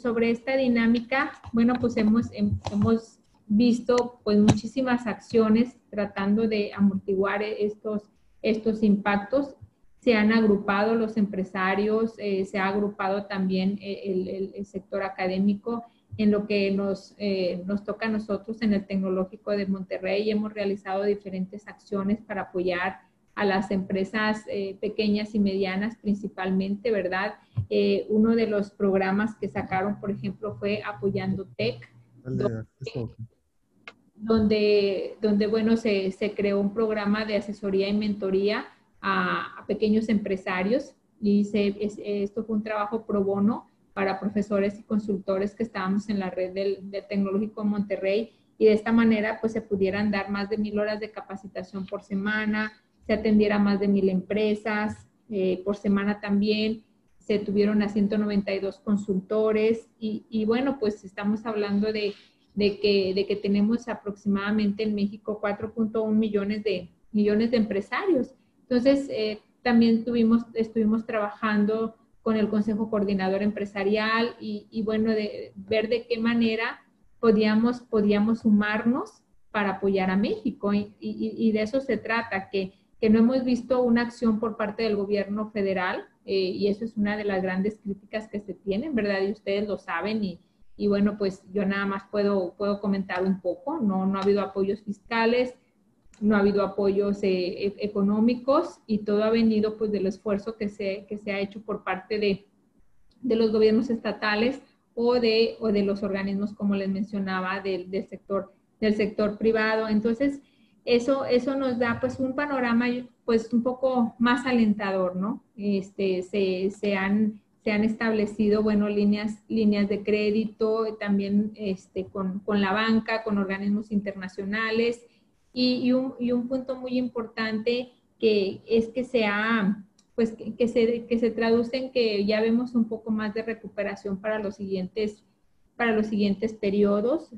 Sobre esta dinámica, bueno, pues hemos, hemos visto pues muchísimas acciones tratando de amortiguar estos, estos impactos. Se han agrupado los empresarios, eh, se ha agrupado también el, el, sector académico en lo que nos, eh, nos toca a nosotros en el Tecnológico de Monterrey. Hemos realizado diferentes acciones para apoyar a las empresas eh, pequeñas y medianas principalmente, ¿verdad? Uno de los programas que sacaron, por ejemplo, fue Apoyando Tech, donde, donde bueno, se, se, creó un programa de asesoría y mentoría a, pequeños empresarios y se, esto fue un trabajo pro bono para profesores y consultores que estábamos en la red del, del Tecnológico de Monterrey y de esta manera pues se pudieran dar más de mil horas de capacitación por semana, se atendiera más de mil empresas eh, por semana también, se tuvieron a 192 consultores y, y bueno, pues estamos hablando de de que, de que tenemos aproximadamente en México 4.1 millones de, millones de empresarios. Entonces, eh, también tuvimos, estuvimos trabajando con el Consejo Coordinador Empresarial y, y, bueno, de ver de qué manera podíamos, podíamos sumarnos para apoyar a México. Y, y, de eso se trata, que, que, no hemos visto una acción por parte del gobierno federal eh, y eso es una de las grandes críticas que se tienen, ¿verdad? Y ustedes lo saben y, y bueno, pues yo nada más puedo, puedo comentar un poco, no, no ha habido apoyos fiscales, no ha habido apoyos eh, e, económicos y todo ha venido pues del esfuerzo que se, que se ha hecho por parte de, de los gobiernos estatales o de, o de los organismos, como les mencionaba, del, del, sector, del sector privado. Entonces, eso, eso nos da pues un panorama pues un poco más alentador, ¿no? Este, se, se han se han establecido, bueno, líneas, líneas de crédito, también este, con, con la banca, con organismos internacionales. Y, un, y, un, punto muy importante que es que se pues que, que, se, que se traduce en que ya vemos un poco más de recuperación para los siguientes, para los siguientes periodos.